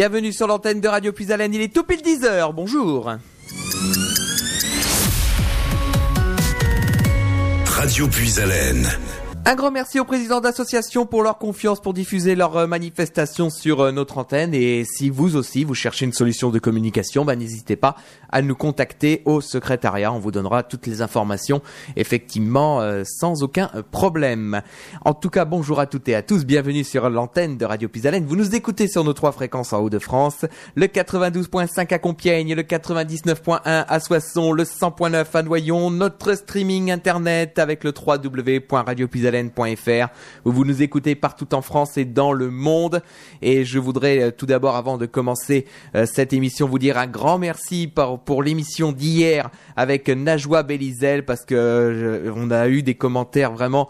Bienvenue sur l'antenne de Radio Puisalène, il est tout pile 10h, bonjour Radio Puisalène. Un grand merci aux présidents d'associations pour leur confiance pour diffuser leurs euh, manifestations sur euh, notre antenne. Et si vous aussi vous cherchez une solution de communication, bah, n'hésitez pas à nous contacter au secrétariat. On vous donnera toutes les informations effectivement euh, sans aucun problème. En tout cas, bonjour à toutes et à tous. Bienvenue sur l'antenne de Radio Pisalène. Vous nous écoutez sur nos trois fréquences en Haut-de-France. Le 92.5 à Compiègne, le 99.1 à Soissons, le 100.9 à Noyon, notre streaming internet avec le vous nous écoutez partout en France et dans le monde. Et je voudrais euh, tout d'abord, avant de commencer euh, cette émission, vous dire un grand merci pour, l'émission d'hier avec Najwa Belizel parce que euh, a eu des commentaires vraiment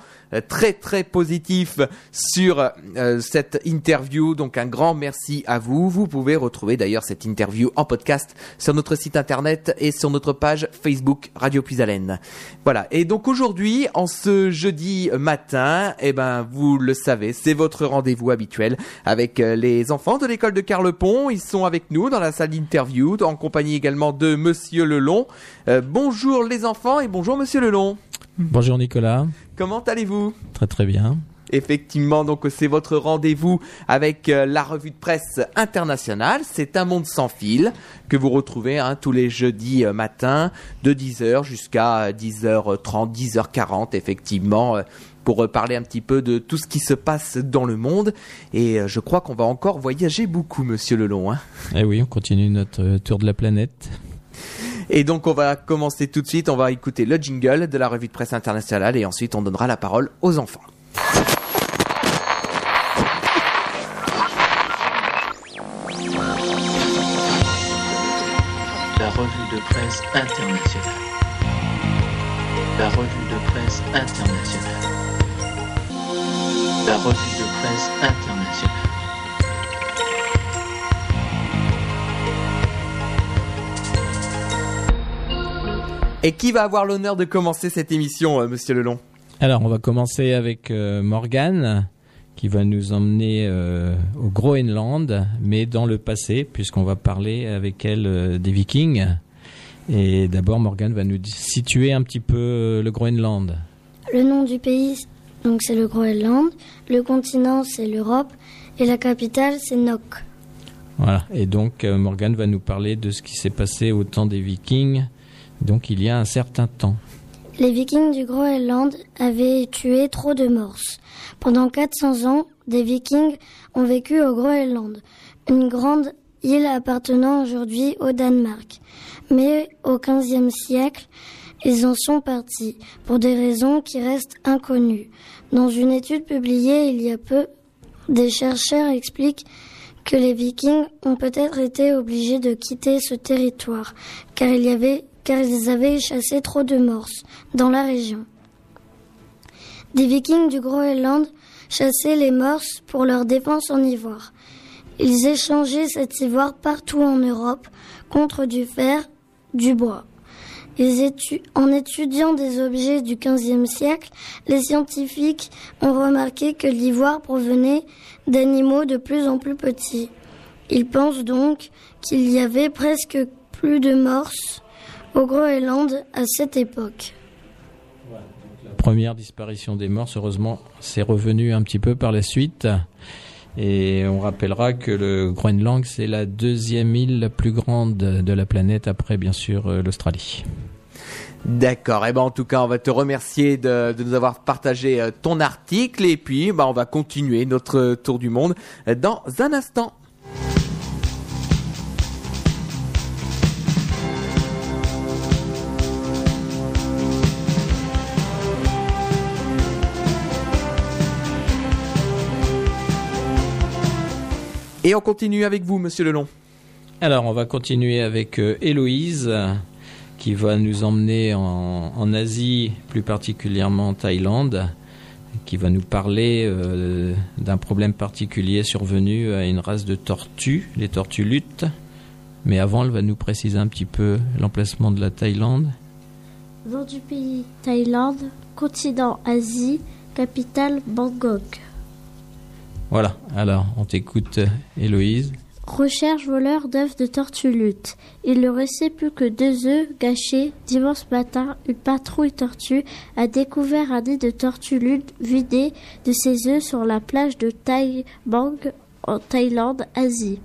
très très positif sur euh, cette interview. Donc un grand merci à vous. Vous pouvez retrouver d'ailleurs cette interview en podcast sur notre site internet et sur notre page Facebook Radio Puisalène. Voilà. Et donc aujourd'hui, en ce jeudi matin, eh ben vous le savez, c'est votre rendez-vous habituel avec euh, les enfants de l'école de Carlepont. Ils sont avec nous dans la salle d'interview, en compagnie également de Monsieur Lelon. bonjour les enfants et bonjour Monsieur Lelon. Bonjour Nicolas. Comment allez-vous? Très très bien. Effectivement, donc c'est votre rendez-vous avec euh, la revue de presse internationale. C'est un monde sans fil que vous retrouvez hein, tous les jeudis euh, matins de 10h jusqu'à 10h30, 10h40 effectivement euh, pour parler un petit peu de tout ce qui se passe dans le monde. Et je crois qu'on va encore voyager beaucoup, monsieur Lelon. Hein. Eh oui, on continue notre tour de la planète. Et donc on va commencer tout de suite, on va écouter le jingle de la revue de presse internationale et ensuite on donnera la parole aux enfants. La revue de presse internationale. La revue de presse internationale. La revue de presse internationale. Et qui va avoir l'honneur de commencer cette émission, euh, Monsieur Lelon? Alors, on va commencer avec euh, Morgane, qui va nous emmener euh, au Groenland, mais dans le passé, puisqu'on va parler avec elle des Vikings. Et d'abord, Morgane va nous situer un petit peu le Groenland. Le nom du pays, donc c'est le Groenland. Le continent, c'est l'Europe. Et la capitale, c'est Nok. Voilà. Et donc, Morgane va nous parler de ce qui s'est passé au temps des Vikings donc il y a un certain temps. Les Vikings du Groenland avaient tué trop de morses. Pendant 400 ans, des Vikings ont vécu au Groenland, une grande île appartenant aujourd'hui au Danemark. Mais au XVe siècle, ils en sont partis, pour des raisons qui restent inconnues. Dans une étude publiée il y a peu, des chercheurs expliquent que les Vikings ont peut-être été obligés de quitter ce territoire, car il y avait car ils avaient chassé trop de morses dans la région. Des vikings du Groenland chassaient les morses pour leur défense en ivoire. Ils échangeaient cet ivoire partout en Europe contre du fer, du bois. en étudiant des objets du XVe siècle, les scientifiques ont remarqué que l'ivoire provenait d'animaux de plus en plus petits. Ils pensent donc qu'il y avait presque plus de morses au Groenland à cette époque. La première disparition des morts, heureusement, c'est revenu un petit peu par la suite. Et on rappellera que le Groenland, c'est la deuxième île la plus grande de la planète, après bien sûr euh, l'Australie. D'accord. Et eh ben en tout cas, on va te remercier de, nous avoir partagé euh, ton article et puis bah, on va continuer notre tour du monde dans un instant. Et on continue avec vous, monsieur Lelon. Alors, on va continuer avec euh, Héloïse, qui va nous emmener en, Asie, plus particulièrement en Thaïlande, qui va nous parler euh, d'un problème particulier survenu à une race de tortues, les tortues luttes. Mais avant, elle va nous préciser un petit peu l'emplacement de la Thaïlande. Nom du pays Thaïlande, continent Asie, capitale Bangkok. Voilà, alors on t'écoute Héloïse. Recherche voleur d'œufs de tortue lutte. Il ne restait plus que deux œufs gâchés. Dimanche matin, une patrouille tortue a découvert un nid de tortue lutte vidé de ses œufs sur la plage de Tai Bang en Thaïlande, Asie.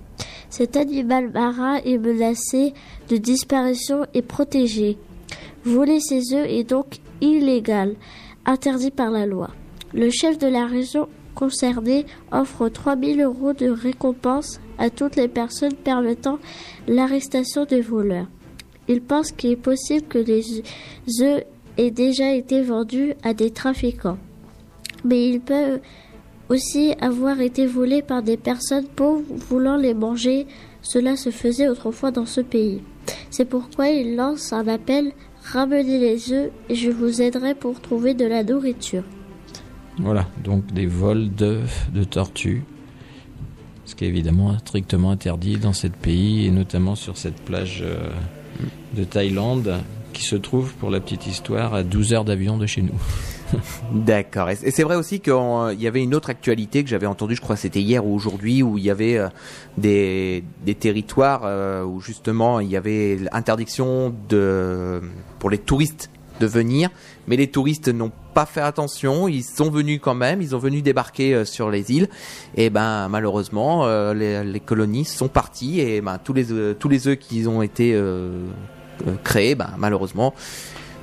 Cet animal marin est menacé de disparition et protégé. Voler ses œufs est donc illégal, interdit par la loi. Le chef de la région concernée offre 3000 euros de récompense à toutes les personnes permettant l'arrestation des voleurs. Il pense qu'il est possible que les œufs aient déjà été vendus à des trafiquants. Mais ils peuvent aussi avoir été volés par des personnes pauvres voulant les manger. Cela se faisait autrefois dans ce pays. C'est pourquoi il lance un appel Ramenez les œufs et je vous aiderai pour trouver de la nourriture. Voilà, donc des vols d'œufs de tortues, ce qui est évidemment strictement interdit dans ce pays et notamment sur cette plage euh, de Thaïlande qui se trouve, pour la petite histoire, à 12 heures d'avion de chez nous. D'accord. Et c'est vrai aussi qu'il y avait une autre actualité que j'avais entendue, je crois c'était hier ou aujourd'hui, où il y avait euh, des, des territoires euh, où justement il y avait interdiction de pour les touristes de venir, mais les touristes n'ont pas fait attention, ils sont venus quand même, ils ont venu débarquer euh, sur les îles, et ben malheureusement les, les, colonies sont parties et ben tous les tous les œufs qui ont été créés, ben malheureusement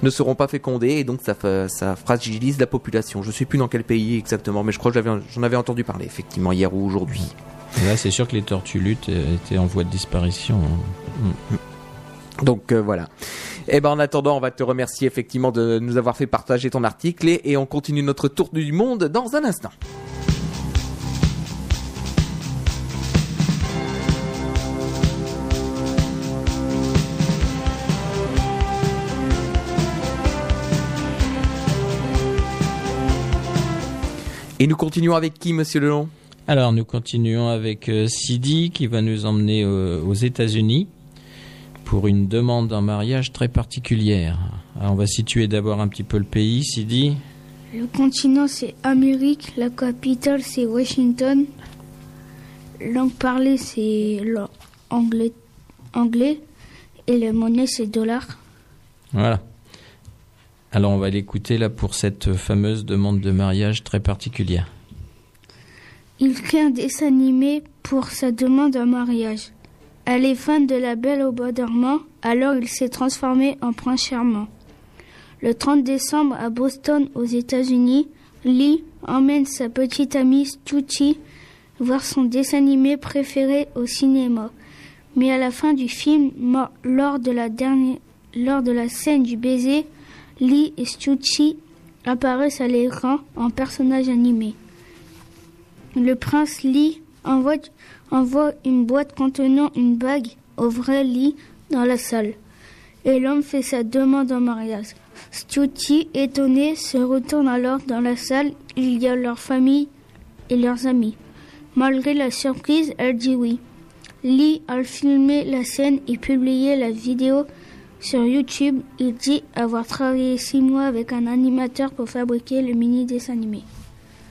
ne seront pas fécondés et donc ça, ça fragilise la population. Je ne sais plus dans quel pays exactement, mais je crois que j'en avais entendu parler effectivement hier ou aujourd'hui. Là, c'est sûr que les tortues luttes étaient en voie de disparition. Hein. Donc euh, voilà. Et eh ben en attendant, on va te remercier effectivement de nous avoir fait partager ton article et on continue notre tour du monde dans un instant. Et nous continuons avec qui, monsieur Lelon Alors, nous continuons avec euh, Sidi qui va nous emmener euh, aux États-Unis pour une demande en mariage très particulière. on va situer d'abord un petit peu le pays, Sidi. Le continent, c'est Amérique. La capitale, c'est Washington. Langue parlée, c'est l'anglais. Anglais. Et la monnaie, c'est dollar. Voilà. Alors on va l'écouter là pour cette fameuse demande de mariage très particulière. Il crée un dessin animé pour sa demande en mariage. Elle est fan de la Belle au bois dormant, alors il s'est transformé en prince charmant. Le 30 décembre à Boston, aux États-Unis, Lee emmène sa petite amie Stucci voir son dessin animé préféré au cinéma. Mais à la fin du film, lors de la lors de la scène du baiser, Lee et Stucci apparaissent à l'écran en personnages animés. Le prince Lee envoie, envoie une boîte contenant une bague au vrai Lee dans la salle. Et l'homme fait sa demande en mariage. Stucci, étonné, se retourne alors dans la salle. Il y a leur famille et leurs amis. Malgré la surprise, elle dit oui. Lee a filmé la scène et publié la vidéo sur YouTube, il dit avoir travaillé six mois avec un animateur pour fabriquer le mini dessin animé.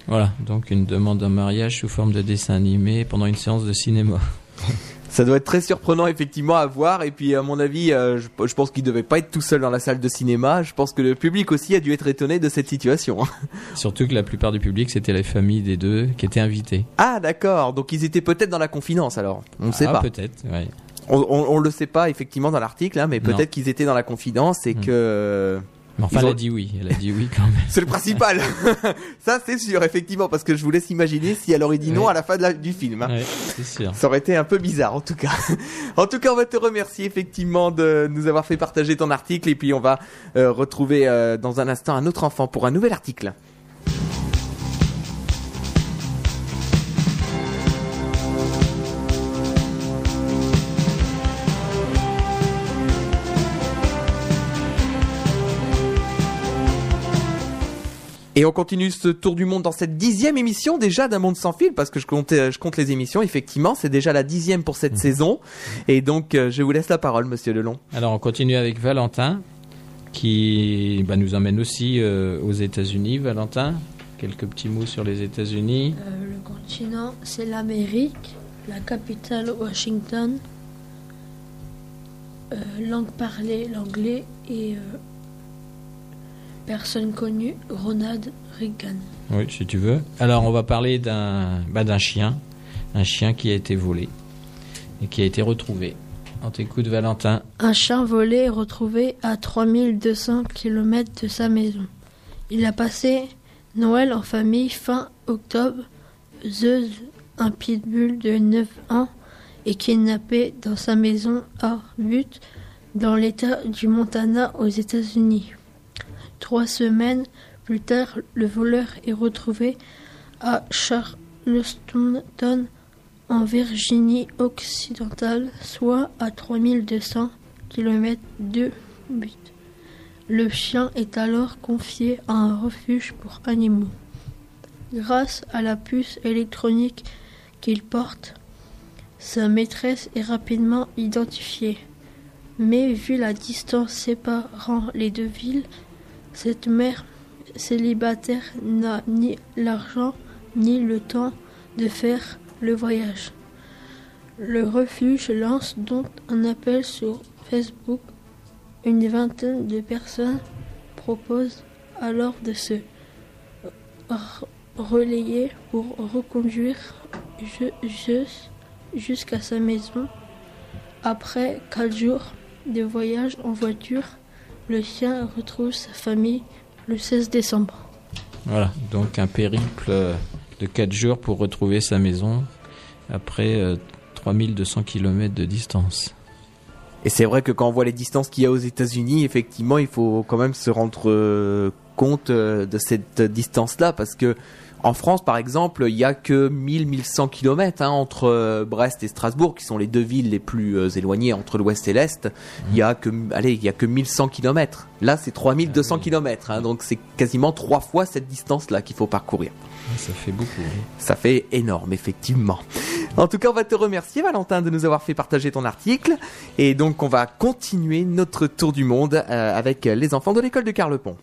Voilà, donc une demande en mariage sous forme de dessin animé pendant une séance de cinéma. Ça doit être très surprenant effectivement à voir et puis à mon avis, euh, je, pense qu'il devait pas être tout seul dans la salle de cinéma. Je pense que le public aussi a dû être étonné de cette situation. Surtout que la plupart du public c'était les familles des deux qui étaient invités. Ah d'accord, donc ils étaient peut-être dans la confidence alors. On ne sait ah, pas. Peut-être, ouais. On, ne le sait pas effectivement dans l'article, hein, mais peut-être qu'ils étaient dans la confidence et hmm. que. Mais enfin, elle a dit oui. Elle a dit oui quand même. c'est le principal. Ça, c'est sûr, effectivement, parce que je vous laisse imaginer si elle aurait dit non à la fin du film. Hein. c'est sûr. Ça aurait été un peu bizarre, en tout cas. en tout cas, on va te remercier effectivement de nous avoir fait partager ton article et puis on va euh, retrouver euh, dans un instant un autre enfant pour un nouvel article. Et on continue ce tour du monde dans cette dixième émission déjà d'un monde sans fil parce que je compte, je compte les émissions. Effectivement, c'est déjà la dixième pour cette mmh. saison. Et donc, euh, je vous laisse la parole, Monsieur Lelon. Alors, on continue avec Valentin qui bah, nous emmène aussi euh, aux États-Unis. Valentin, quelques petits mots sur les États-Unis. Euh, le continent, c'est l'Amérique. la capitale Washington, euh, langue parlée l'anglais et euh, personne connue Ronald Reagan. Oui, si tu veux. Alors, on va parler d'un bah, d'un chien, un chien qui a été volé et qui a été retrouvé. On t'écoute, Valentin. Un chien volé est retrouvé à 3200 km de sa maison. Il a passé Noël en famille fin octobre. Zeus, un pitbull de 9 ans, est kidnappé dans sa maison à Butte, dans l'état du Montana aux États-Unis. Trois semaines plus tard, le voleur est retrouvé à Charleston, en Virginie occidentale, soit à 3200 km de Butte. Le chien est alors confié à un refuge pour animaux. Grâce à la puce électronique qu'il porte, sa maîtresse est rapidement identifiée. Mais vu la distance séparant les deux villes, cette mère célibataire n'a ni l'argent ni le temps de faire le voyage. Le refuge lance donc un appel sur Facebook. Une vingtaine de personnes proposent alors de se relayer pour reconduire Zeus jusqu'à sa maison. Après quatre jours de voyage en voiture, le chien retrouve sa famille le 16 décembre. Voilà, donc un périple de 4 jours pour retrouver sa maison après euh, 3200 km de distance. Et c'est vrai que quand on voit les distances qu'il y a aux États-Unis, effectivement, il faut quand même se rendre euh, compte euh, de cette distance-là, parce que en France, par exemple, il y a que 1000-1100 km hein, entre euh, Brest et Strasbourg, qui sont les deux villes les plus euh, éloignées entre l'Ouest et l'Est. Il y a que, allez, il y a que 1100 km. Là, c'est 3200 km, hein, donc c'est quasiment trois fois cette distance-là qu'il faut parcourir. Ça fait beaucoup. oui. Ça fait énorme, effectivement. En tout cas, on va te remercier, Valentin, de nous avoir fait partager ton article. Et donc, on va continuer notre tour du monde euh, avec les enfants de l'école de Carlepont.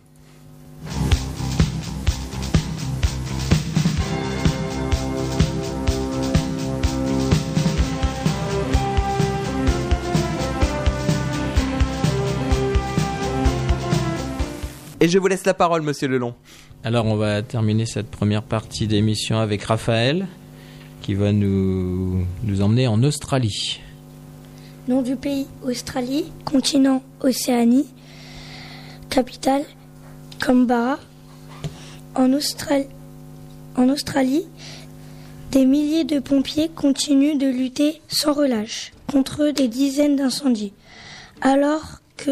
Et je vous laisse la parole, monsieur Lelon. Alors, on va terminer cette première partie d'émission avec Raphaël, qui va nous, nous emmener en Australie. Nom du pays Australie, continent Océanie, capitale Canberra. En, Austral- en Australie, des milliers de pompiers continuent de lutter sans relâche contre des dizaines d'incendies, alors que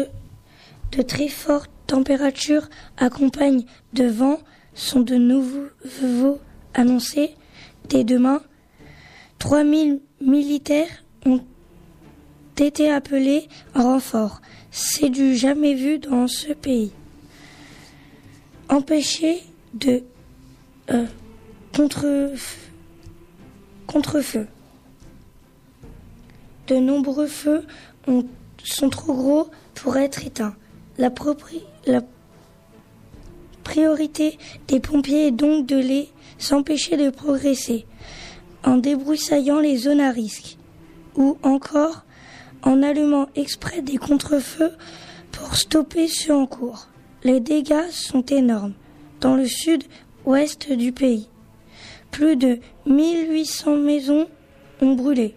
de très fortes températures accompagnées de vents sont de nouveau annoncés dès demain. 3000 militaires ont été appelés en renfort. C'est du jamais vu dans ce pays. Empêcher de euh, contre contre-feu. De nombreux feux ont- sont trop gros pour être éteints. La, propri- la priorité des pompiers est donc de les empêcher de progresser en débroussaillant les zones à risque ou encore en allumant exprès des contre-feux pour stopper ceux en cours. Les dégâts sont énormes dans le sud-ouest du pays. Plus de 1800 maisons ont brûlé.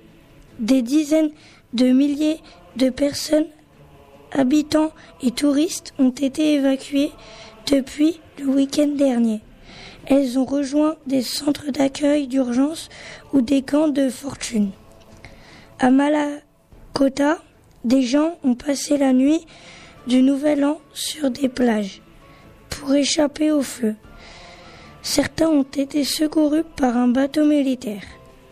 Des dizaines de milliers de personnes, habitants et touristes ont été évacués depuis le week-end dernier. Elles ont rejoint des centres d'accueil d'urgence ou des camps de fortune. À Malakota, des gens ont passé la nuit du Nouvel An sur des plages pour échapper au feu. Certains ont été secourus par un bateau militaire.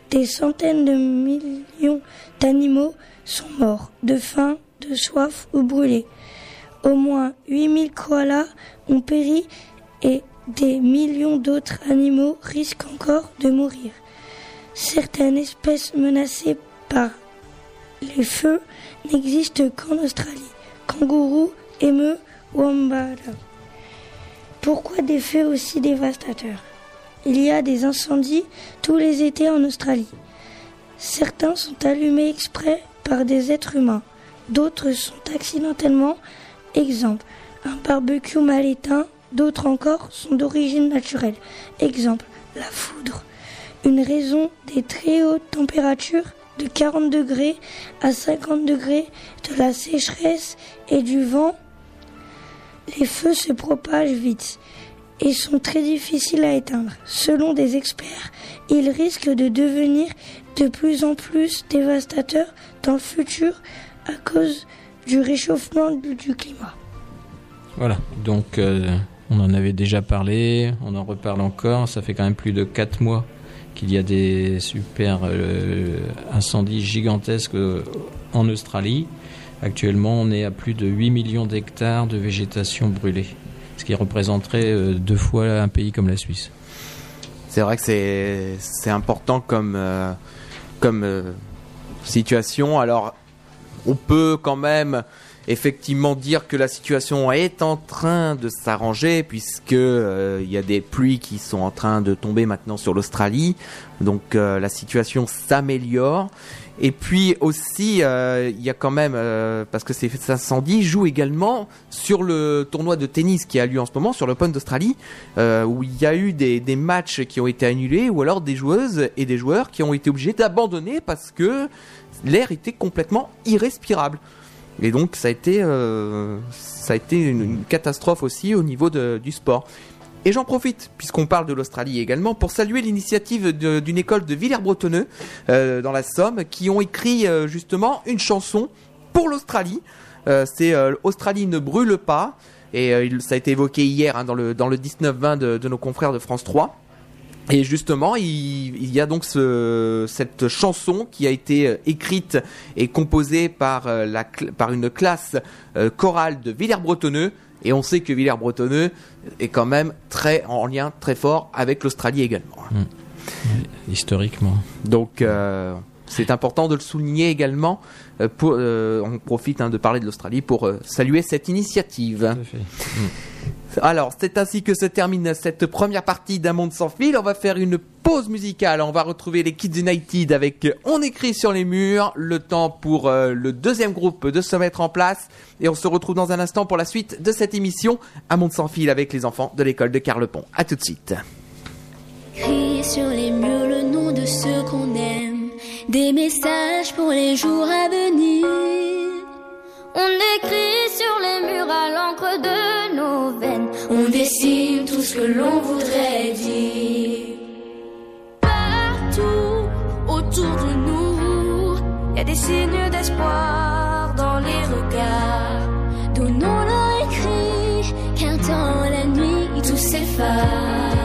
Des centaines de millions d'animaux sont morts de faim, de soif ou brûlés. Au moins 8000 koalas ont péri et des millions d'autres animaux risquent encore de mourir. Certaines espèces menacées par les feux n'existent qu'en Australie. Kangourous, émeux, wambala. Pourquoi des feux aussi dévastateurs? Il y a des incendies tous les étés en Australie. Certains sont allumés exprès par des êtres humains, d'autres sont accidentellement. Exemple, un barbecue mal éteint, d'autres encore sont d'origine naturelle. Exemple, la foudre. Une raison des très hautes températures de 40 degrés à 50 degrés, de la sécheresse et du vent, les feux se propagent vite et sont très difficiles à éteindre. Selon des experts, ils risquent de devenir de plus en plus dévastateurs dans le futur à cause du réchauffement du climat. Voilà, donc euh, on en avait déjà parlé, on en reparle encore, ça fait quand même plus de 4 mois qu'il y a des super euh, incendies gigantesques euh, en Australie. Actuellement, on est à plus de 8 millions d'hectares de végétation brûlée, ce qui représenterait deux fois un pays comme la Suisse. C'est vrai que c'est important comme, comme situation. Alors, on peut quand même effectivement dire que la situation est en train de s'arranger puisque euh, il y a des pluies qui sont en train de tomber maintenant sur l'Australie, donc euh, la situation s'améliore. Et puis aussi, euh, il y a quand même, parce que ces incendies jouent également sur le tournoi de tennis qui a lieu en ce moment, sur l'Open d'Australie, où il y a eu des, des, matchs qui ont été annulés, ou alors des joueuses et des joueurs qui ont été obligés d'abandonner parce que l'air était complètement irrespirable. Et donc ça a été, euh, ça a été une, catastrophe aussi au niveau du sport. Et j'en profite, puisqu'on parle de l'Australie également, pour saluer l'initiative d'une école de Villers-Bretonneux, euh, dans la Somme, qui ont écrit euh, justement une chanson pour l'Australie. C'est Australie ne brûle pas, et ça a été évoqué hier hein, dans le, dans le 19-20 de, de, nos confrères de France 3. Et justement, il, y a donc cette chanson qui a été euh, écrite et composée par, euh, la, par une classe euh, chorale de Villers-Bretonneux. Et on sait que Villers-Bretonneux est quand même très en lien très fort avec l'Australie également. Mmh. Historiquement. Donc c'est important de le souligner également. Pour, on profite hein, de parler de l'Australie pour saluer cette initiative. Mmh. Alors, c'est ainsi que se termine cette première partie d'un monde sans fil. On va faire une pause musicale. On va retrouver les Kids United avec On écrit sur les murs. Le temps pour euh, le deuxième groupe de se mettre en place. Et on se retrouve dans un instant pour la suite de cette émission Un monde sans fil avec les enfants de l'école de Carlepont. A tout de suite. À. On écrit sur les murs à l'encre de nos veines. On dessine tout ce que l'on voudrait dire. Partout autour de nous, y a des signes d'espoir dans les regards. Donnons-leur écrit qu'un temps la nuit tout s'efface.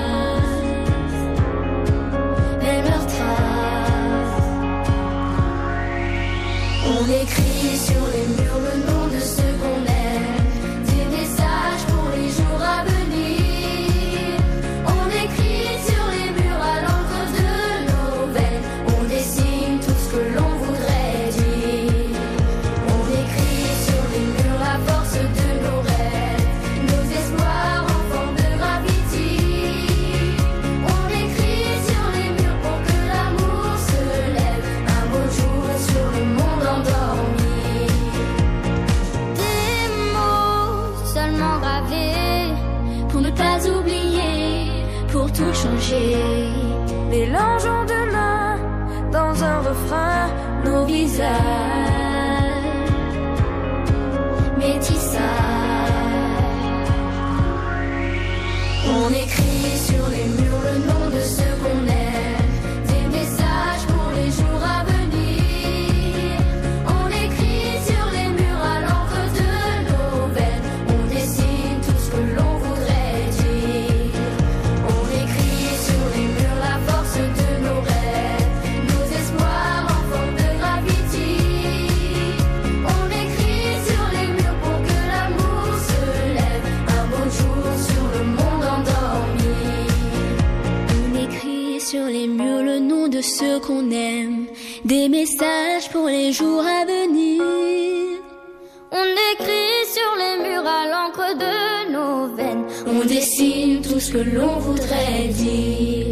Que l'on voudrait dire.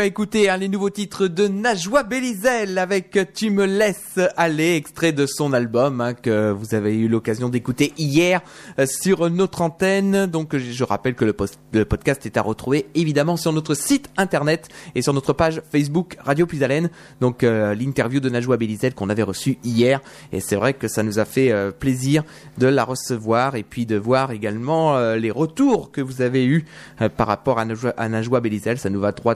À écouter hein, les nouveaux titres de Najwa Belizel avec Tu me laisses aller, extrait de son album hein, que vous avez eu l'occasion d'écouter hier euh, sur notre antenne. Donc je rappelle que le, podcast est à retrouver évidemment sur notre site internet et sur notre page Facebook Radio Plus Haleine. Donc euh, l'interview de Najwa Belizel qu'on avait reçue hier et c'est vrai que ça nous a fait euh, plaisir de la recevoir et puis de voir également les retours que vous avez eus par rapport à Najwa, à Najwa Belizel. Ça nous va droit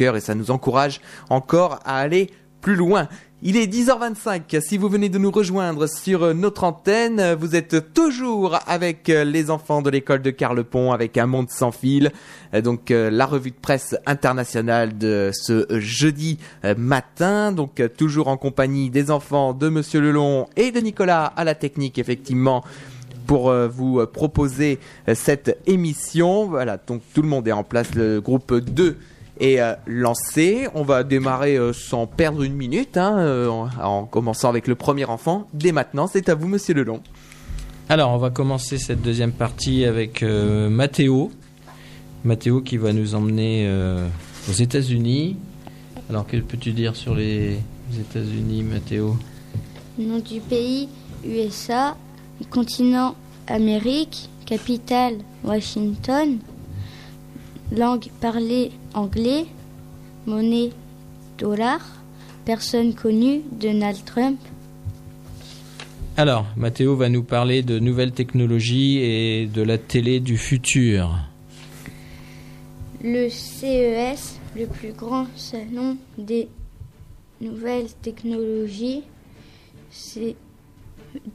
et ça nous encourage encore à aller plus loin. Il est 10h25. Si vous venez de nous rejoindre sur notre antenne, vous êtes toujours avec les enfants de l'école de Carlepont avec un monde sans fil. Donc euh, la revue de presse internationale de ce jeudi euh, matin. Donc euh, toujours en compagnie des enfants de Monsieur Lelon et de Nicolas à la technique effectivement pour vous proposer cette émission. Voilà, donc tout le monde est en place. Le groupe 2 est euh, lancé. On va démarrer euh, sans perdre une minute, hein, euh, en, en commençant avec le premier enfant. Dès maintenant, c'est à vous, Monsieur Lelon. Alors, on va commencer cette deuxième partie avec euh, Mathéo. Mathéo qui va nous emmener euh, aux États-Unis. Alors, que peux-tu dire sur les États-Unis, Mathéo Nom du pays USA, continent Amérique, capitale Washington, langue parlée anglais, monnaie dollar, personne connue Donald Trump. Alors, Mathéo va nous parler de nouvelles technologies et de la télé du futur. Le CES, le plus grand salon des nouvelles technologies, c'est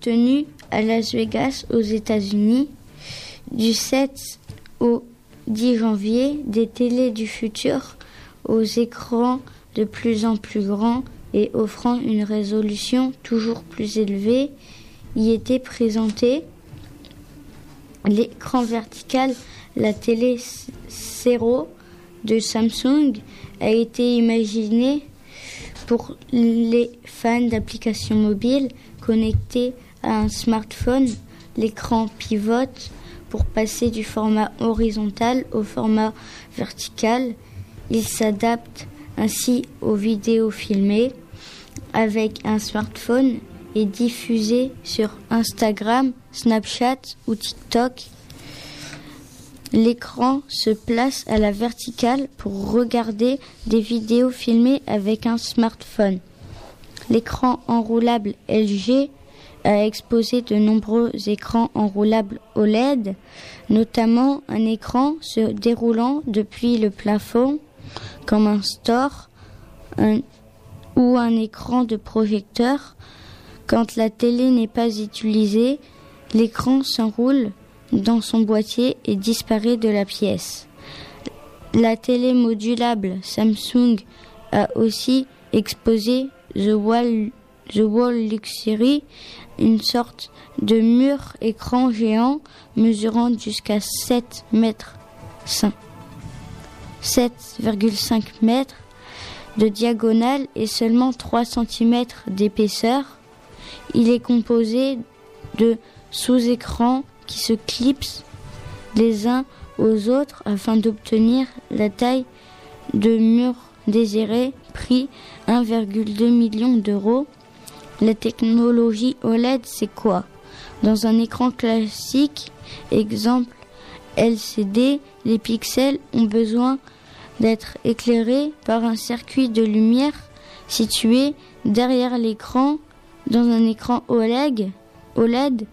tenu à Las Vegas aux États-Unis du 7 au 10 janvier des télés du futur aux écrans de plus en plus grands et offrant une résolution toujours plus élevée y était présenté l'écran vertical la télé Zero de Samsung a été imaginé pour les fans d'applications mobiles connectés à un smartphone. L'écran pivote pour passer du format horizontal au format vertical. Il s'adapte ainsi aux vidéos filmées avec un smartphone et diffusé sur Instagram, Snapchat ou TikTok. L'écran se place à la verticale pour regarder des vidéos filmées avec un smartphone. L'écran enroulable LG a exposé de nombreux écrans enroulables OLED, notamment un écran se déroulant depuis le plafond comme un store ou un écran de projecteur. Quand la télé n'est pas utilisée, l'écran s'enroule dans son boîtier et disparaît de la pièce. La télé modulable Samsung a aussi exposé The Wall, The Wall Luxury, une sorte de mur écran géant mesurant jusqu'à 7 mètres 5 7,5 mètres de diagonale et seulement 3 cm d'épaisseur. Il est composé de sous-écrans qui se clipsent les uns aux autres afin d'obtenir la taille de mur désiré, prix 1,2 million d'euros. La technologie OLED, c'est quoi? Dans un écran classique, exemple LCD, les pixels ont besoin d'être éclairés par un circuit de lumière situé derrière l'écran dans un écran OLED, OLED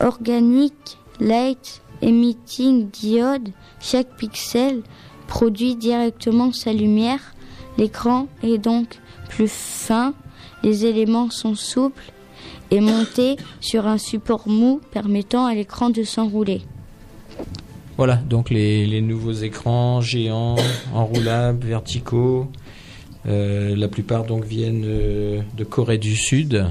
Organic Light Emitting Diode. Chaque pixel produit directement sa lumière. L'écran est donc plus fin, les éléments sont souples et montés sur un support mou permettant à l'écran de s'enrouler. Voilà, donc les, les nouveaux écrans géants, enroulables, verticaux. Euh, la plupart donc viennent euh, de Corée du Sud.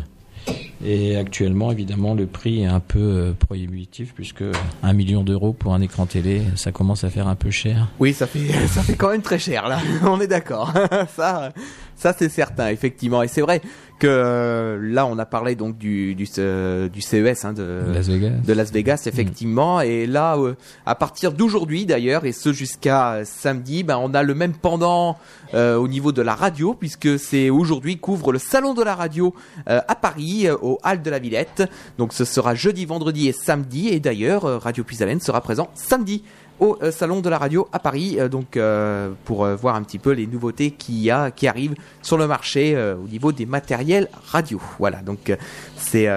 Et actuellement, évidemment, le prix est un peu euh, prohibitif puisque un million d'euros pour un écran télé, ça commence à faire un peu cher. Oui, ça fait, ça fait quand même très cher là. On est d'accord. ça, ça c'est certain, effectivement. Et c'est vrai que euh, là, on a parlé donc du du, ce- du CES hein, de Las Vegas. de Las Vegas, effectivement. Et là, euh, à partir d'aujourd'hui d'ailleurs, et ce jusqu'à euh, samedi, ben, on a le même pendant euh, au niveau de la radio, puisque c'est aujourd'hui couvre le salon de la radio euh, à Paris, euh, au Hall de la Villette. Donc ce sera jeudi, vendredi et samedi. Et d'ailleurs, euh, Radio Puisalène sera présent samedi au euh, salon de la radio à Paris, euh, donc euh, pour euh, voir un petit peu les nouveautés qu'il y a, qui arrivent sur le marché euh, au niveau des matériels radio. Voilà, donc euh, c'est,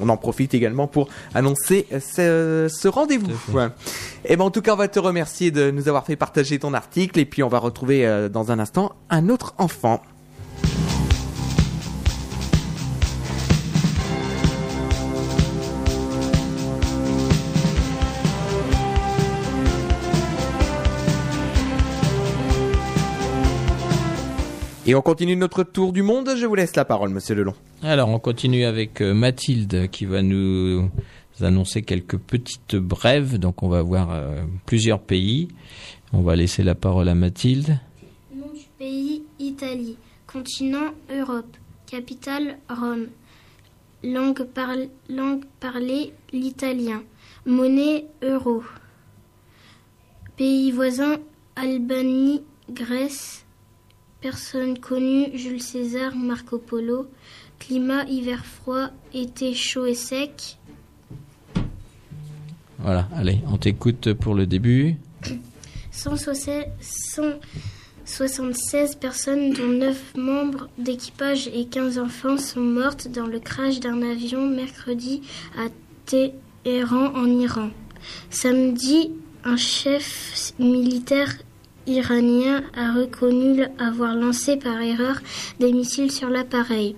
on en profite également pour annoncer ce, ce rendez-vous. Ouais. Et ben en tout cas, on va te remercier de nous avoir fait partager ton article, et puis on va retrouver euh, dans un instant un autre enfant. Et on continue notre tour du monde. Je vous laisse la parole, Monsieur Lelon. Alors, on continue avec euh, Mathilde qui va nous annoncer quelques petites brèves. Donc, on va voir euh, plusieurs pays. On va laisser la parole à Mathilde. Nom du pays Italie. Continent Europe. Capitale Rome. Langue, parl- langue parlée l'italien. Monnaie euro. Pays voisins Albanie, Grèce. Personnes connues Jules César, Marco Polo. Climat hiver froid, été chaud et sec. Voilà, allez, on t'écoute pour le début. 176 personnes, dont 9 membres d'équipage et 15 enfants, sont mortes dans le crash d'un avion mercredi à Téhéran, en Iran. Samedi, un chef militaire iranien a reconnu avoir lancé par erreur des missiles sur l'appareil.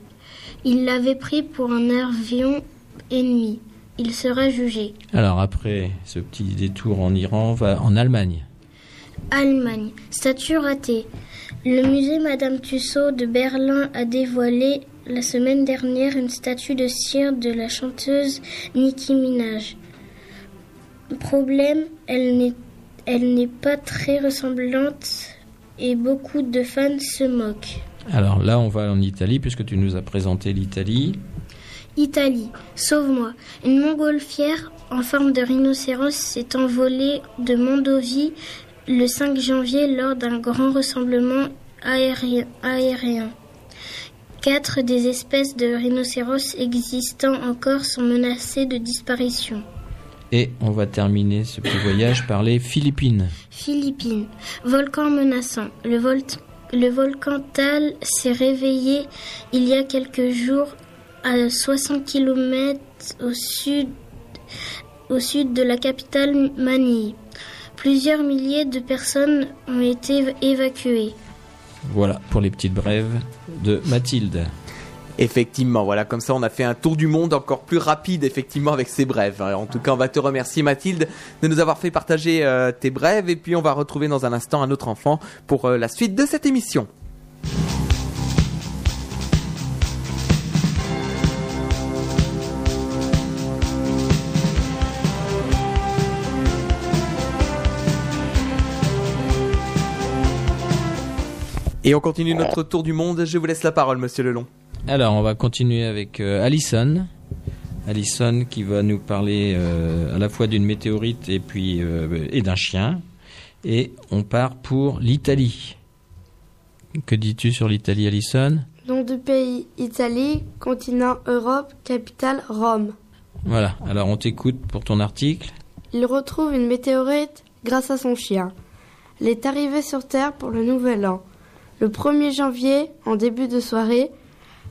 Il l'avait pris pour un avion ennemi. Il sera jugé. Alors après ce petit détour en Iran, on va en Allemagne. Allemagne. Statue ratée. Le musée Madame Tussaud de Berlin a dévoilé la semaine dernière une statue de cire de la chanteuse Nicki Minaj. Problème, elle n'est, elle n'est pas très ressemblante et beaucoup de fans se moquent. Alors là, on va en Italie puisque tu nous as présenté l'Italie. Italie, sauve-moi. Une montgolfière en forme de rhinocéros s'est envolée de Mondovie le 5 janvier lors d'un grand rassemblement aérien. aérien. Quatre des espèces de rhinocéros existant encore sont menacées de disparition. Et on va terminer ce petit voyage par les Philippines. Philippines, volcan menaçant. Le, vol- le volcan Tal s'est réveillé il y a quelques jours à 60 km au sud, au sud de la capitale Manille. Plusieurs milliers de personnes ont été évacuées. Voilà pour les petites brèves de Mathilde. Effectivement, voilà, comme ça on a fait un tour du monde encore plus rapide, effectivement, avec ces brèves. En tout cas, on va te remercier Mathilde de nous avoir fait partager euh, tes brèves et puis on va retrouver dans un instant un autre enfant pour euh, la suite de cette émission. Et on continue notre tour du monde. Je vous laisse la parole, monsieur Lelon. Alors, on va continuer avec euh, Alison. Alison qui va nous parler euh, à la fois d'une météorite et puis euh, et d'un chien. Et on part pour l'Italie. Que dis-tu sur l'Italie, Alison? Nom de pays Italie, continent Europe, capitale Rome. Voilà. Alors, on t'écoute pour ton article. Il retrouve une météorite grâce à son chien. Elle est arrivée sur Terre pour le Nouvel An. Le 1er janvier, en début de soirée,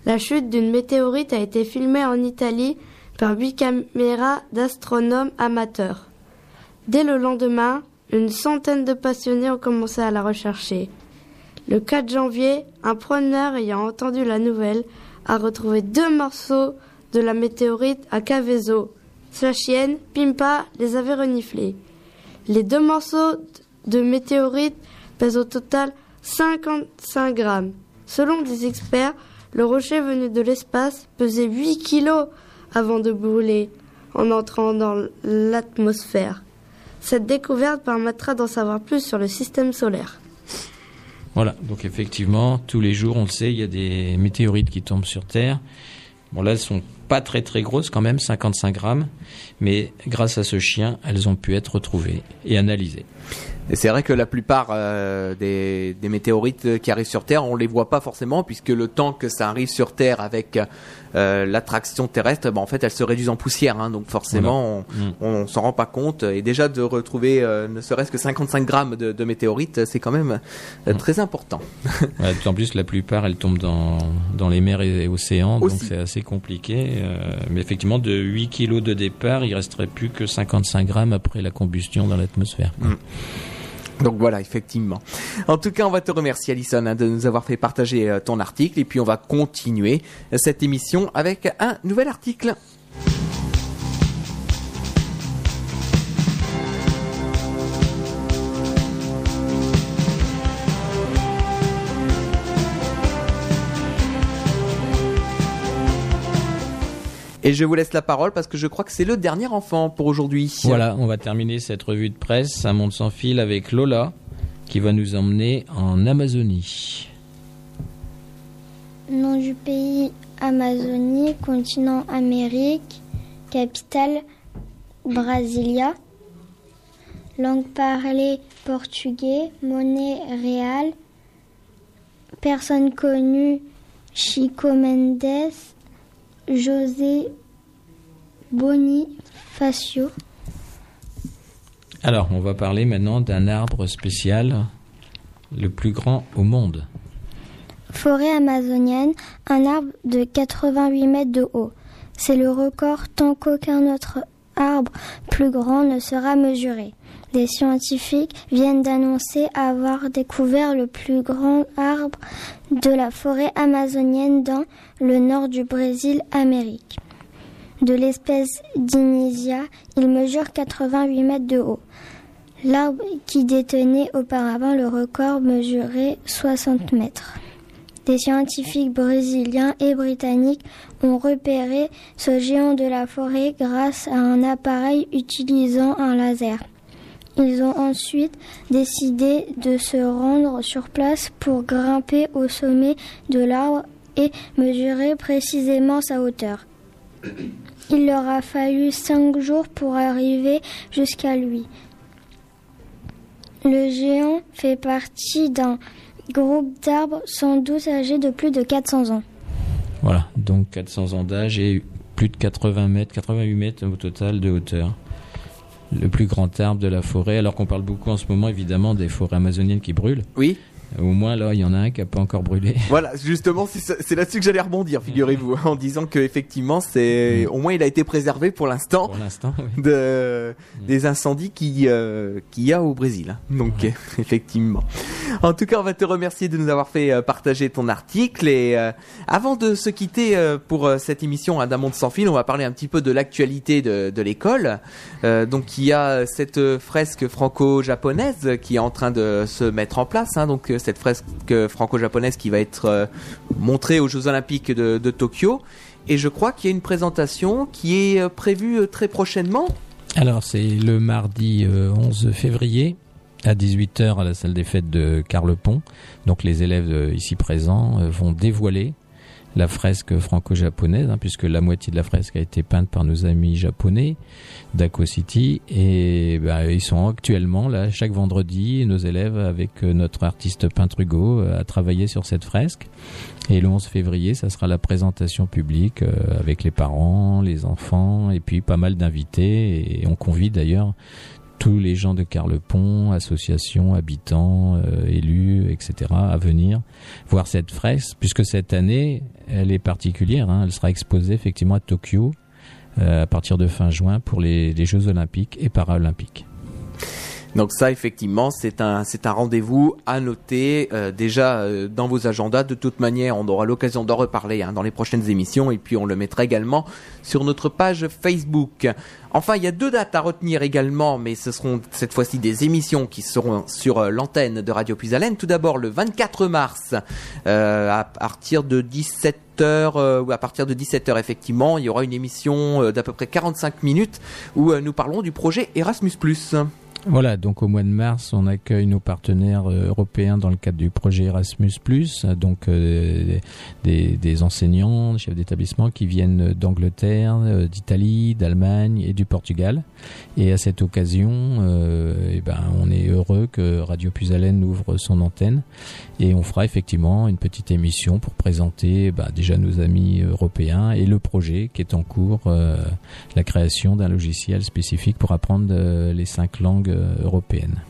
la chute d'une météorite a été filmée en Italie par huit caméras d'astronomes amateurs. Dès le lendemain, une centaine de passionnés ont commencé à la rechercher. Le 4 janvier, un promeneur ayant entendu la nouvelle a retrouvé deux morceaux de la météorite à Cavezo. Sa chienne, Pimpa, les avait reniflés. Les deux morceaux de météorite pèsent au total 55 grammes. Selon des experts, le rocher venu de l'espace pesait 8 kilos avant de brûler en entrant dans l'atmosphère. Cette découverte permettra d'en savoir plus sur le système solaire. Voilà, donc effectivement, tous les jours, on le sait, il y a des météorites qui tombent sur Terre. Bon, là, elles sont pas très très grosses quand même, 55 grammes, mais grâce à ce chien, elles ont pu être retrouvées et analysées. Et c'est vrai que la plupart euh, des, des météorites qui arrivent sur Terre, on les voit pas forcément puisque le temps que ça arrive sur Terre avec euh, l'attraction terrestre, ben, en fait, elles se réduisent en poussière. hein. donc forcément, Voilà. Mm. on, on s'en rend pas compte. Et déjà de retrouver euh, ne serait-ce que 55 grammes de, de météorites, c'est quand même euh, très important. Ouais, en plus, la plupart, elles tombent dans, dans les mers et océans, donc c'est assez compliqué. mais effectivement, de 8 kilos de départ, il resterait plus que 55 grammes après la combustion dans l'atmosphère. Donc voilà, effectivement. En tout cas, on va te remercier, Alison, hein, de nous avoir fait partager euh, ton article. Et puis, on va continuer euh, cette émission avec un nouvel article. Et je vous laisse la parole parce que je crois que c'est le dernier enfant pour aujourd'hui. Voilà, on va terminer cette revue de presse, un monde sans fil, avec Lola, qui va nous emmener en Amazonie. Nom du pays Amazonie, continent Amérique, capitale Brasilia. Langue parlée portugais, monnaie réale. Personne connue Chico Mendes, José Bonifacio. Alors, on va parler maintenant d'un arbre spécial, le plus grand au monde. Forêt amazonienne, un arbre de 88 mètres de haut. C'est le record tant qu'aucun autre arbre plus grand ne sera mesuré. Des scientifiques viennent d'annoncer avoir découvert le plus grand arbre de la forêt amazonienne dans le nord du Brésil, Amérique. de l'espèce d'Inesia. Il mesure 88 mètres de haut. L'arbre qui détenait auparavant le record mesurait 60 mètres. Des scientifiques brésiliens et britanniques ont repéré ce géant de la forêt grâce à un appareil utilisant un laser. Ils ont ensuite décidé de se rendre sur place pour grimper au sommet de l'arbre et mesurer précisément sa hauteur. Il leur a fallu cinq jours pour arriver jusqu'à lui. Le géant fait partie d'un groupe d'arbres sans doute âgés de plus de 400 ans. Voilà, donc 400 ans d'âge et plus de 80 mètres, 88 mètres au total de hauteur. Le plus grand arbre de la forêt, alors qu'on parle beaucoup en ce moment évidemment des forêts amazoniennes qui brûlent. Oui. Au moins là, il y en a un qui n'a pas encore brûlé. Voilà, justement, c'est là-dessus que j'allais rebondir, figurez-vous, en disant que effectivement, c'est au moins il a été préservé pour l'instant Pour l'instant, oui. de des incendies qui euh, qu'il y a au Brésil. hein. Donc effectivement. En tout cas, on va te remercier de nous avoir fait euh, partager ton article et euh, avant de se quitter euh, pour cette émission hein, d'un monde sans fil, on va parler un petit peu de l'actualité de, de l'école. Donc il y a cette fresque franco-japonaise qui est en train de se mettre en place. hein. donc cette fresque franco-japonaise qui va être euh, montrée aux Jeux Olympiques de, Tokyo. Et je crois qu'il y a une présentation qui est euh, prévue euh, très prochainement. Alors, c'est le mardi euh, 11 février à 18h à la salle des fêtes de Carlepont. Donc, les élèves ici présents vont dévoiler la fresque franco-japonaise, hein, puisque la moitié de la fresque a été peinte par nos amis japonais d'Aco City. Et bah, ils sont actuellement là, chaque vendredi, nos élèves, avec euh, notre artiste peintre Hugo, euh, à travailler sur cette fresque. Et le 11 février, ça sera la présentation publique euh, avec les parents, les enfants et puis pas mal d'invités. Et on convie d'ailleurs tous les gens de Carlepont, associations, habitants, euh, élus, etc., à venir voir cette fresque, puisque cette année, elle est particulière. hein. elle sera exposée effectivement à Tokyo euh, à partir de fin juin pour les, les Jeux olympiques et paralympiques. Donc ça, effectivement, c'est un c'est un rendez-vous à noter euh, déjà euh, dans vos agendas. De toute manière, on aura l'occasion d'en reparler hein, dans les prochaines émissions et puis on le mettra également sur notre page Facebook. Enfin, il y a deux dates à retenir également, mais ce seront cette fois-ci des émissions qui seront sur euh, l'antenne de Radio Puisalène. Tout d'abord, le 24 mars, euh, à partir de 17 heures, euh, ou à partir de 17h effectivement, il y aura une émission d'à peu près 45 minutes où nous parlons du projet Erasmus+. Voilà, donc au mois de mars, on accueille nos partenaires euh, européens dans le cadre du projet Erasmus+, euh, donc euh, des, enseignants, des chefs d'établissement qui viennent d'Angleterre, d'Italie, d'Allemagne et du Portugal. Et à cette occasion, eh ben, on est heureux que Radio Puisalène ouvre son antenne et on fera effectivement une petite émission pour présenter bah, déjà nos amis européens et le projet qui est en cours, la création d'un logiciel spécifique pour apprendre les cinq langues euh, européennes.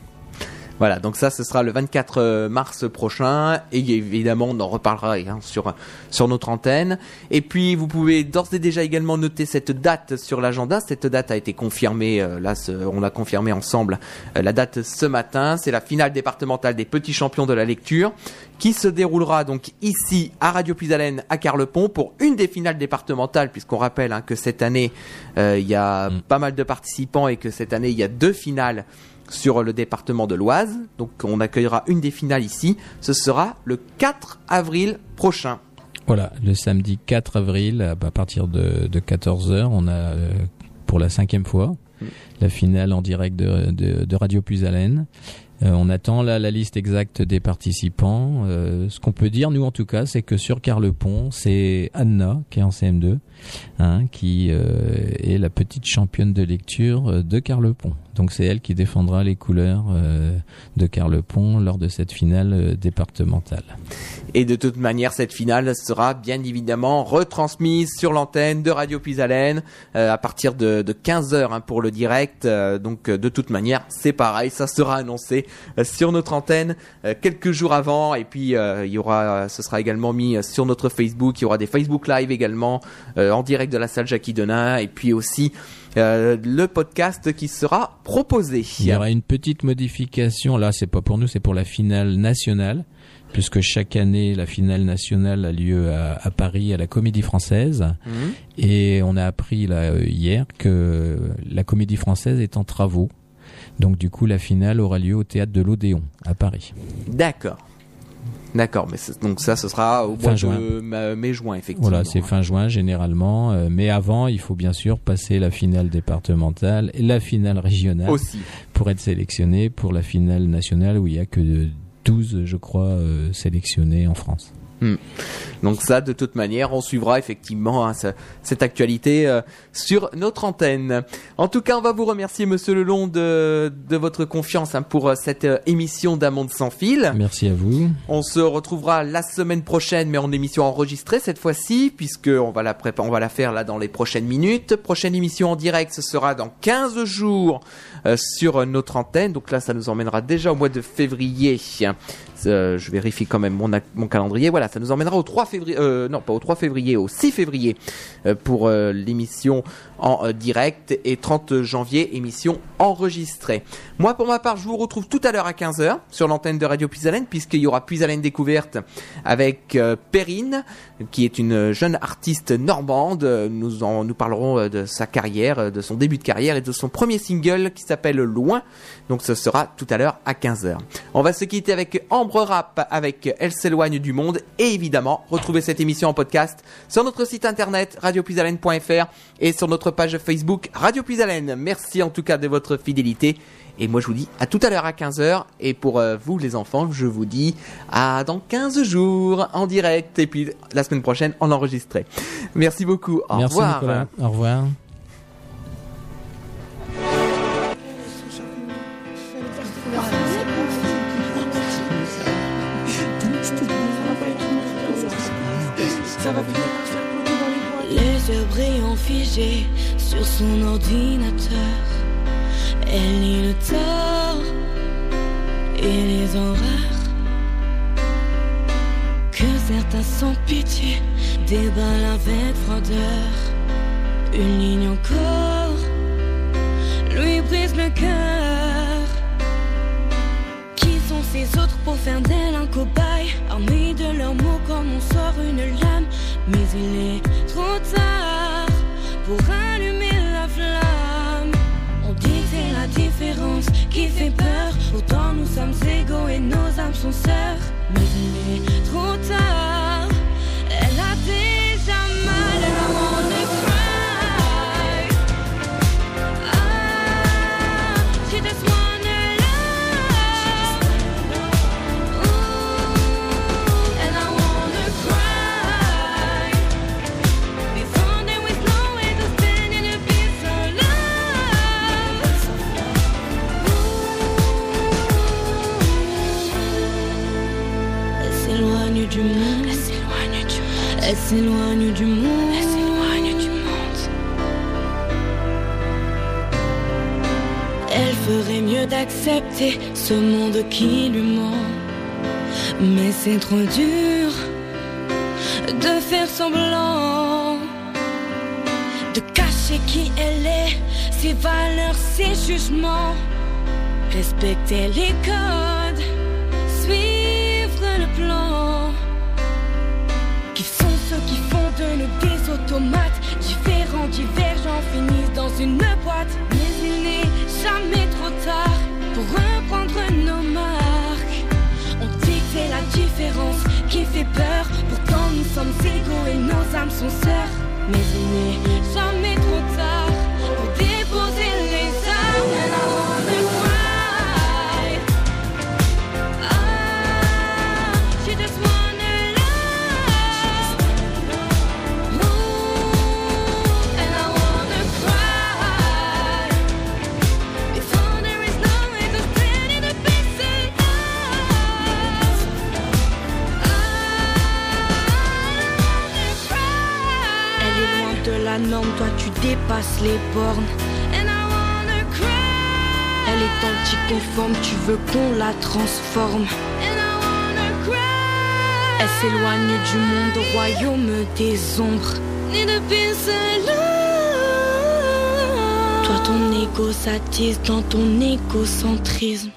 Voilà, donc ça, ce sera le 24 mars prochain, et évidemment, on en reparlera hein, sur sur notre antenne. Et puis, vous pouvez d'ores et déjà également noter cette date sur l'agenda. Cette date a été confirmée, euh, là, ce- on l'a confirmée ensemble. euh, la date ce matin, c'est la finale départementale des petits champions de la lecture, qui se déroulera donc ici à Radio Puisalène à Carlepont pour une des finales départementales, puisqu'on rappelle hein, que cette année, euh, il y a pas mal de participants et que cette année, il y a deux finales sur le département de l'Oise. Donc on accueillera une des finales ici. Ce sera le 4 avril prochain. Voilà, le samedi 4 avril, à partir de, de 14h, on a euh, pour la cinquième fois la finale en direct de, de, de Radio Puisalène. Euh, on attend là la liste exacte des participants. Euh, ce qu'on peut dire, nous en tout cas, c'est que sur Carlepont, c'est Anna qui est en CM2, hein, qui euh, est la petite championne de lecture de Carlepont. Donc c'est elle qui défendra les couleurs euh, de Carlepont lors de cette finale euh, départementale. Et de toute manière, cette finale sera bien évidemment retransmise sur l'antenne de Radio Puisalène euh, à partir de, de 15h hein, pour le direct. Euh, donc euh, de toute manière, c'est pareil, ça sera annoncé sur notre antenne quelques jours avant. Et puis il y aura, ce sera également mis sur notre Facebook. Il y aura des Facebook Live également en direct de la salle Jackie Denain. Et puis aussi euh, le podcast qui sera proposé. Il y aura une petite modification. Là, c'est pas pour nous, c'est pour la finale nationale, puisque chaque année, la finale nationale a lieu à, à Paris, à la Comédie Française. Mhm. Et on a appris là, euh, hier que la Comédie Française est en travaux. Donc, du coup, la finale aura lieu au théâtre de l'Odéon, à Paris. D'accord. D'accord, mais donc ça, ce sera au Fin mois juin. de ma- mai-juin, effectivement. Voilà, c'est fin juin généralement. euh, mais avant, il faut bien sûr passer la finale départementale et la finale régionale Aussi. pour être sélectionné pour la finale nationale où il y a que 12, je crois, euh, sélectionnés en France. Hmm. Donc ça, de toute manière, on suivra effectivement hein, ce- cette actualité euh, sur notre antenne. En tout cas, on va vous remercier, Monsieur Lelon, de, de votre confiance hein, pour euh, cette euh, émission d'un monde sans fil. Merci à vous. On se retrouvera la semaine prochaine, mais en émission enregistrée cette fois-ci, puisque on va la prépa- on va la faire là dans les prochaines minutes. Prochaine émission en direct, ce sera dans 15 jours sur notre antenne. Donc là, ça nous emmènera déjà au mois de février. Je vérifie quand même mon, mon calendrier. Voilà, ça nous emmènera au 3 février. Euh, non, pas au 3 février, au 6 février euh, pour euh, l'émission en direct et 30 janvier émission enregistrée. Moi, pour ma part, je vous retrouve tout à l'heure à 15h sur l'antenne de Radio Puisalène puisqu'il y aura Puisalène découverte avec Perrine qui est une jeune artiste normande. Nous en, nous parlerons euh, de sa carrière, euh, de son début de carrière et de son premier single qui s'appelle Loin. Donc ce sera tout à l'heure à 15h. On va se quitter avec Ambre Rap avec Elle s'éloigne du monde et évidemment retrouver cette émission en podcast sur notre site internet radiopuisalène.fr et sur notre page Facebook Radio Puisalène. Merci en tout cas de votre fidélité. Et moi je vous dis à tout à l'heure à 15h et pour euh, vous les enfants je vous dis à dans 15 jours en direct et puis la semaine prochaine en enregistré. Merci beaucoup. Au Merci revoir. Nicolas. Au revoir. Les yeux brillants figés sur son ordinateur. Elle lit le tort et les horreurs que certains sans pitié déballent avec froideur. Une ligne encore lui brise le cœur. Qui sont ces autres pour faire d'elle un cobaye? Armés de leurs mots comme on sort une lame Mais il est trop tard pour allumer qui fait peur. Pourtant nous sommes égaux et nos âmes sont sœurs. Mais il est trop tard s'éloigne du monde. Elle s'éloigne du monde. Elle ferait mieux d'accepter ce monde qui lui ment. Mais c'est trop dur de faire semblant, de cacher qui elle est, ses valeurs, ses jugements. Respecter les codes, des automates, différents, divergents, finissent dans une boîte. Mais il n'est jamais trop tard pour reprendre nos marques. On dit que c'est la différence qui fait peur. Pourtant nous sommes égaux et nos âmes sont sœurs. Mais il n'est jamais trop tard toi tu dépasses les bornes. Elle est anticonforme, tu veux qu'on la transforme. Elle s'éloigne du monde au royaume des ombres. Toi ton égo s'attise dans ton égocentrisme.